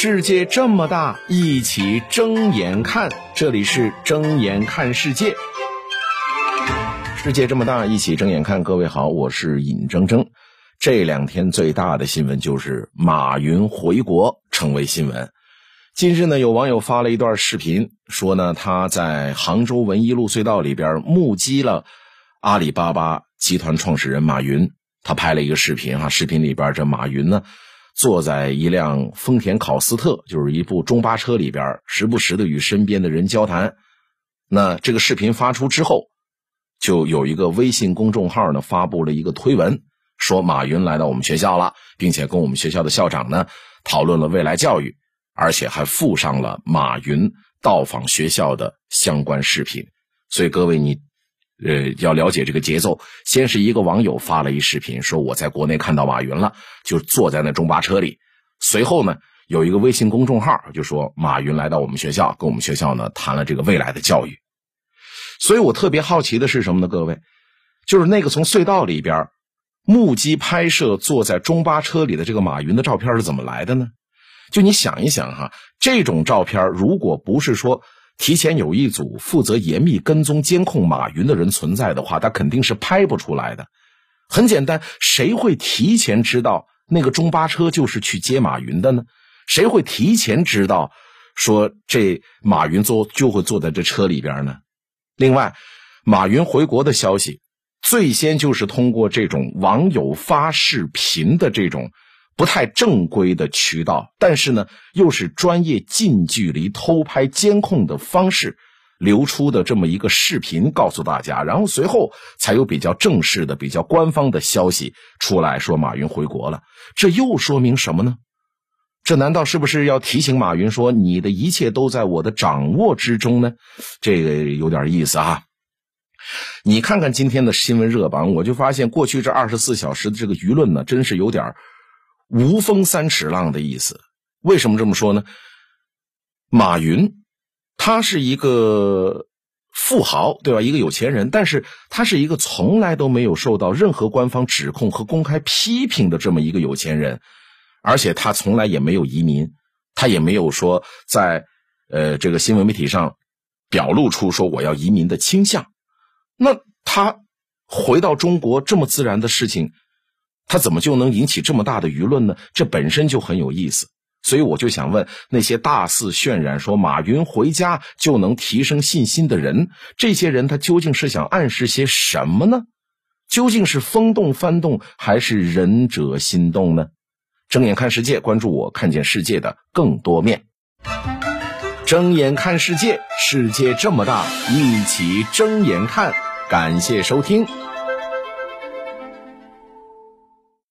世界这么大，一起睁眼看。这里是睁眼看世界。世界这么大，一起睁眼看。各位好，我是尹铮铮。这两天最大的新闻就是马云回国成为新闻。近日呢，有网友发了一段视频，说呢他在杭州文一路隧道里边目击了阿里巴巴集团创始人马云。他拍了一个视频哈，视频里边这马云呢。坐在一辆丰田考斯特，就是一部中巴车里边，时不时的与身边的人交谈。那这个视频发出之后，就有一个微信公众号呢发布了一个推文，说马云来到我们学校了，并且跟我们学校的校长呢讨论了未来教育，而且还附上了马云到访学校的相关视频。所以各位你。呃，要了解这个节奏，先是一个网友发了一视频，说我在国内看到马云了，就坐在那中巴车里。随后呢，有一个微信公众号就说马云来到我们学校，跟我们学校呢谈了这个未来的教育。所以我特别好奇的是什么呢？各位，就是那个从隧道里边目击拍摄坐在中巴车里的这个马云的照片是怎么来的呢？就你想一想哈，这种照片如果不是说。提前有一组负责严密跟踪监控马云的人存在的话，他肯定是拍不出来的。很简单，谁会提前知道那个中巴车就是去接马云的呢？谁会提前知道说这马云坐就会坐在这车里边呢？另外，马云回国的消息，最先就是通过这种网友发视频的这种。不太正规的渠道，但是呢，又是专业近距离偷拍监控的方式流出的这么一个视频，告诉大家，然后随后才有比较正式的、比较官方的消息出来说马云回国了。这又说明什么呢？这难道是不是要提醒马云说你的一切都在我的掌握之中呢？这个有点意思啊。你看看今天的新闻热榜，我就发现过去这二十四小时的这个舆论呢，真是有点。无风三尺浪的意思，为什么这么说呢？马云，他是一个富豪，对吧？一个有钱人，但是他是一个从来都没有受到任何官方指控和公开批评的这么一个有钱人，而且他从来也没有移民，他也没有说在呃这个新闻媒体上表露出说我要移民的倾向。那他回到中国这么自然的事情。他怎么就能引起这么大的舆论呢？这本身就很有意思，所以我就想问那些大肆渲染说马云回家就能提升信心的人，这些人他究竟是想暗示些什么呢？究竟是风动翻动，还是仁者心动呢？睁眼看世界，关注我，看见世界的更多面。睁眼看世界，世界这么大，一起睁眼看。感谢收听。